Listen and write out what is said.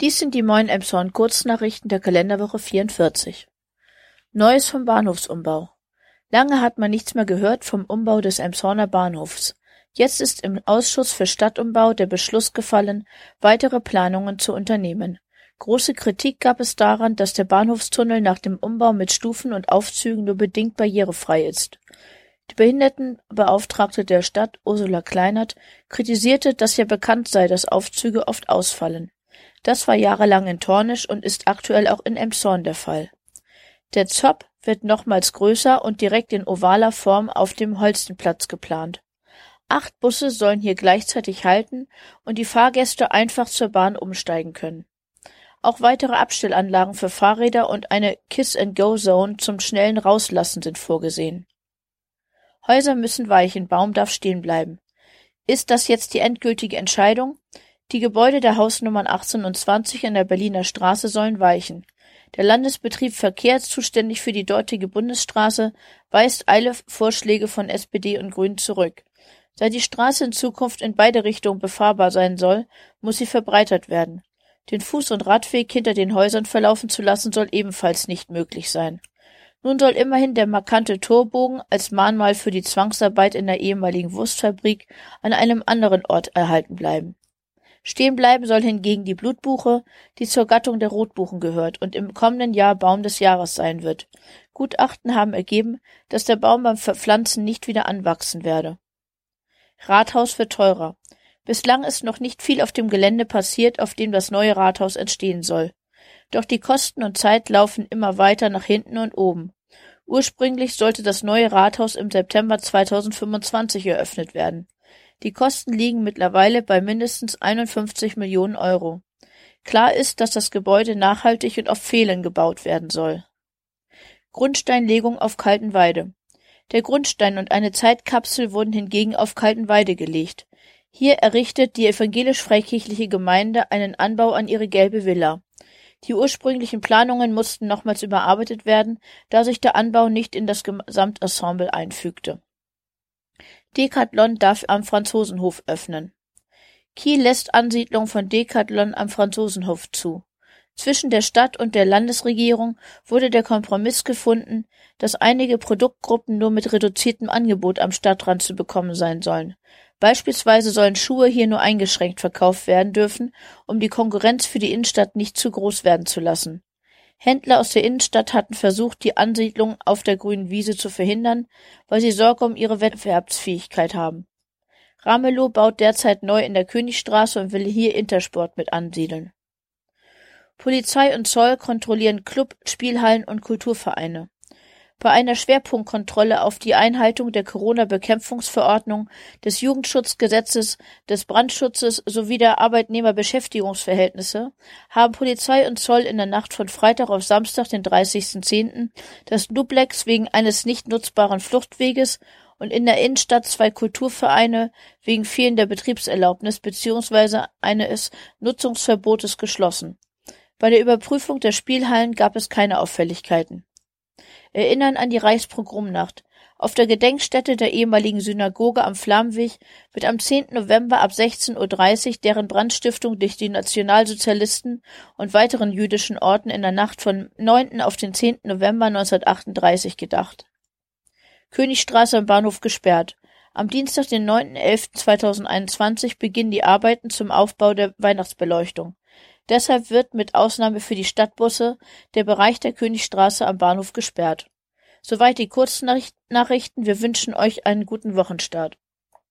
Dies sind die Moin Emshorn Kurznachrichten der Kalenderwoche 44. Neues vom Bahnhofsumbau. Lange hat man nichts mehr gehört vom Umbau des Emshorner Bahnhofs. Jetzt ist im Ausschuss für Stadtumbau der Beschluss gefallen, weitere Planungen zu unternehmen. Große Kritik gab es daran, dass der Bahnhofstunnel nach dem Umbau mit Stufen und Aufzügen nur bedingt barrierefrei ist. Die Behindertenbeauftragte der Stadt, Ursula Kleinert, kritisierte, dass ja bekannt sei, dass Aufzüge oft ausfallen. Das war jahrelang in Tornisch und ist aktuell auch in Emshorn der Fall. Der Zopp wird nochmals größer und direkt in ovaler Form auf dem Holstenplatz geplant. Acht Busse sollen hier gleichzeitig halten und die Fahrgäste einfach zur Bahn umsteigen können. Auch weitere Abstellanlagen für Fahrräder und eine Kiss-and-Go-Zone zum schnellen Rauslassen sind vorgesehen. Häuser müssen weichen, Baum darf stehen bleiben. Ist das jetzt die endgültige Entscheidung? Die Gebäude der Hausnummern 18 und 20 an der Berliner Straße sollen weichen. Der Landesbetrieb Verkehr, zuständig für die dortige Bundesstraße, weist alle Vorschläge von SPD und Grünen zurück. Da die Straße in Zukunft in beide Richtungen befahrbar sein soll, muss sie verbreitert werden. Den Fuß- und Radweg hinter den Häusern verlaufen zu lassen, soll ebenfalls nicht möglich sein. Nun soll immerhin der markante Torbogen als Mahnmal für die Zwangsarbeit in der ehemaligen Wurstfabrik an einem anderen Ort erhalten bleiben. Stehen bleiben soll hingegen die Blutbuche, die zur Gattung der Rotbuchen gehört und im kommenden Jahr Baum des Jahres sein wird. Gutachten haben ergeben, dass der Baum beim Verpflanzen nicht wieder anwachsen werde. Rathaus wird teurer. Bislang ist noch nicht viel auf dem Gelände passiert, auf dem das neue Rathaus entstehen soll. Doch die Kosten und Zeit laufen immer weiter nach hinten und oben. Ursprünglich sollte das neue Rathaus im September 2025 eröffnet werden. Die Kosten liegen mittlerweile bei mindestens 51 Millionen Euro. Klar ist, dass das Gebäude nachhaltig und auf Pfählen gebaut werden soll. Grundsteinlegung auf Kaltenweide. Der Grundstein und eine Zeitkapsel wurden hingegen auf Kaltenweide gelegt. Hier errichtet die evangelisch-freikirchliche Gemeinde einen Anbau an ihre gelbe Villa. Die ursprünglichen Planungen mussten nochmals überarbeitet werden, da sich der Anbau nicht in das Gesamtensemble einfügte. Decathlon darf am Franzosenhof öffnen. Kiel lässt Ansiedlung von Decathlon am Franzosenhof zu. Zwischen der Stadt und der Landesregierung wurde der Kompromiss gefunden, dass einige Produktgruppen nur mit reduziertem Angebot am Stadtrand zu bekommen sein sollen. Beispielsweise sollen Schuhe hier nur eingeschränkt verkauft werden dürfen, um die Konkurrenz für die Innenstadt nicht zu groß werden zu lassen. Händler aus der Innenstadt hatten versucht, die Ansiedlung auf der grünen Wiese zu verhindern, weil sie Sorge um ihre Wettbewerbsfähigkeit haben. Ramelow baut derzeit neu in der Königstraße und will hier Intersport mit ansiedeln. Polizei und Zoll kontrollieren Club, Spielhallen und Kulturvereine. Bei einer Schwerpunktkontrolle auf die Einhaltung der Corona-Bekämpfungsverordnung, des Jugendschutzgesetzes, des Brandschutzes sowie der Arbeitnehmerbeschäftigungsverhältnisse haben Polizei und Zoll in der Nacht von Freitag auf Samstag, den 30.10., das Duplex wegen eines nicht nutzbaren Fluchtweges und in der Innenstadt zwei Kulturvereine wegen fehlender Betriebserlaubnis bzw. eines Nutzungsverbotes geschlossen. Bei der Überprüfung der Spielhallen gab es keine Auffälligkeiten. Erinnern an die Reichspogromnacht. Auf der Gedenkstätte der ehemaligen Synagoge am Flammweg wird am 10. November ab 16.30 Uhr deren Brandstiftung durch die Nationalsozialisten und weiteren jüdischen Orten in der Nacht vom 9. auf den 10. November 1938 gedacht. Königstraße am Bahnhof gesperrt. Am Dienstag, den 9.11.2021 beginnen die Arbeiten zum Aufbau der Weihnachtsbeleuchtung. Deshalb wird mit Ausnahme für die Stadtbusse der Bereich der Königstraße am Bahnhof gesperrt. Soweit die Kurznachrichten. Wir wünschen euch einen guten Wochenstart.